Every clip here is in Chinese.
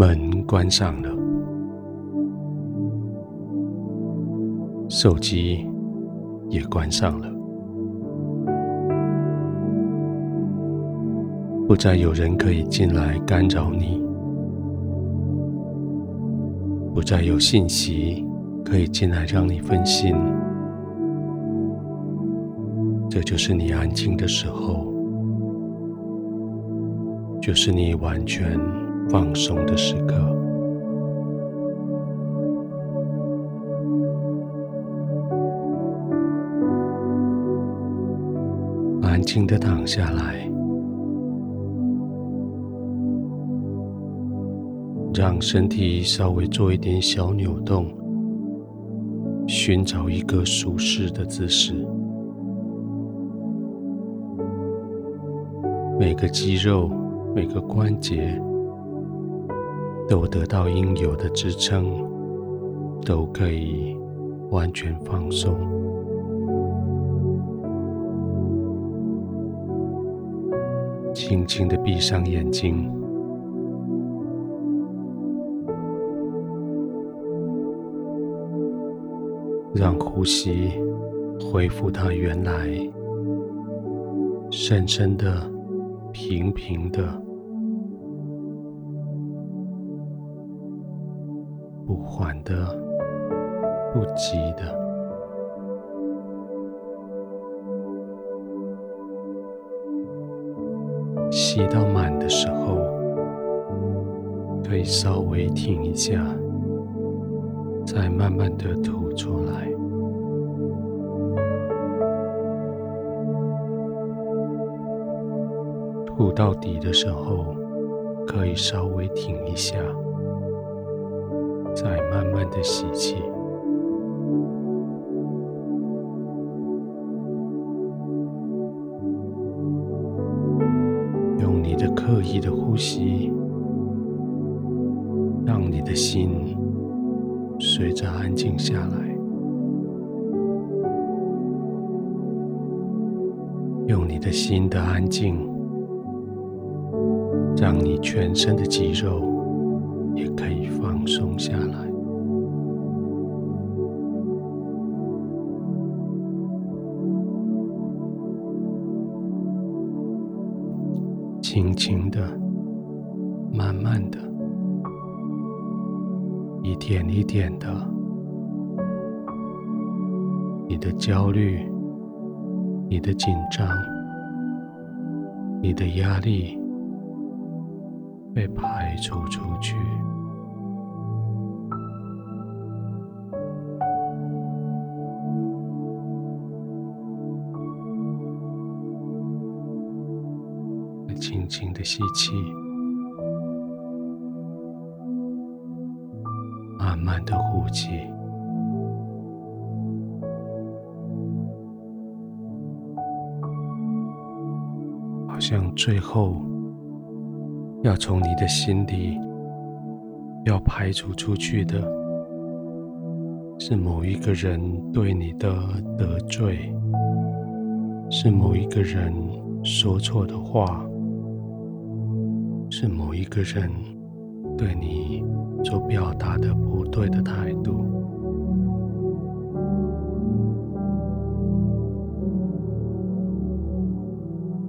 门关上了，手机也关上了，不再有人可以进来干扰你，不再有信息可以进来让你分心。这就是你安静的时候，就是你完全放松的时刻。安静的躺下来，让身体稍微做一点小扭动，寻找一个舒适的姿势。每个肌肉、每个关节都得到应有的支撑，都可以完全放松。轻轻的闭上眼睛，让呼吸恢复到原来，深深的。平平的，不缓的，不急的。吸到满的时候，可以稍微停一下，再慢慢的吐出来。吐到底的时候，可以稍微停一下，再慢慢的吸气。用你的刻意的呼吸，让你的心随着安静下来。用你的心的安静。让你全身的肌肉也可以放松下来，轻轻的、慢慢的、一点一点的，你的焦虑、你的紧张、你的压力。被排除出去，的吸气，慢慢的呼气，好像最后。要从你的心里要排除出去的，是某一个人对你的得罪，是某一个人说错的话，是某一个人对你所表达的不对的态度。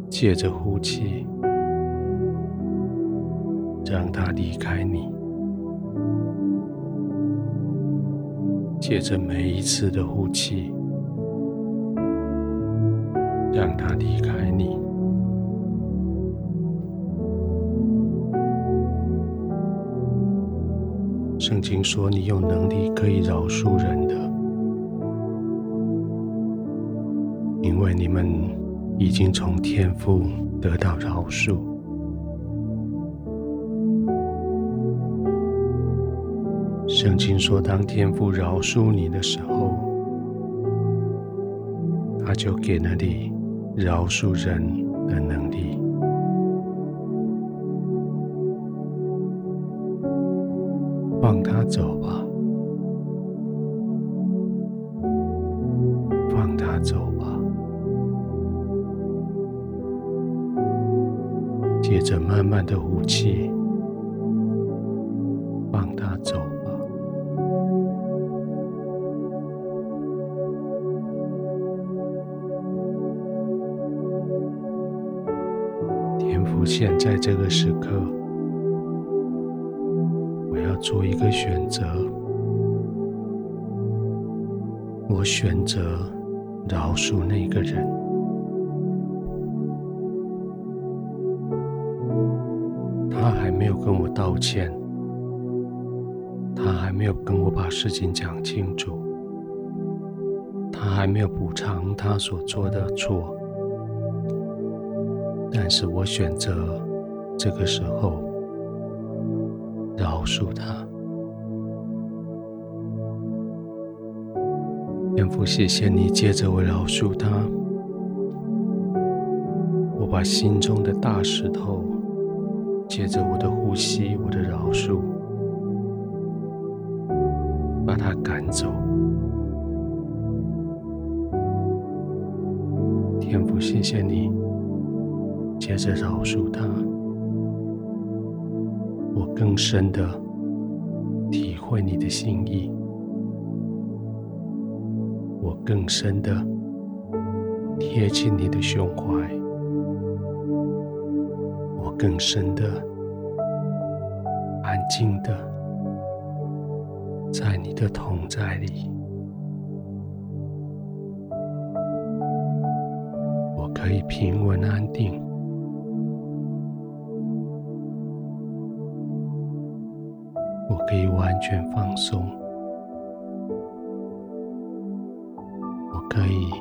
借着呼气。让他离开你，借着每一次的呼气，让他离开你。圣经说：“你有能力可以饶恕人的，因为你们已经从天父得到饶恕。”圣经说：“当天父饶恕你的时候，他就给了你饶恕人的能力。放他走吧，放他走吧。接着慢慢的呼气。”放他走吧。天父，现在这个时刻，做一个选择，我选择饶恕那个人。他还没有跟我道歉，他还没有跟我把事情讲清楚，他还没有补偿他所做的错，但是我选择这个时候饶恕他。天父，谢谢你，接着我饶恕他，我把心中的大石头。借着我的呼吸，我的饶恕，把他赶走。天父，谢谢你，接着饶恕他，我更深的体会你的心意，我更深的贴近你的胸怀。我更深的、安静的，在你的同在里，我可以平稳安定，可以完全放松，我可以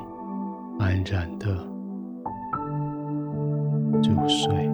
安然的入睡。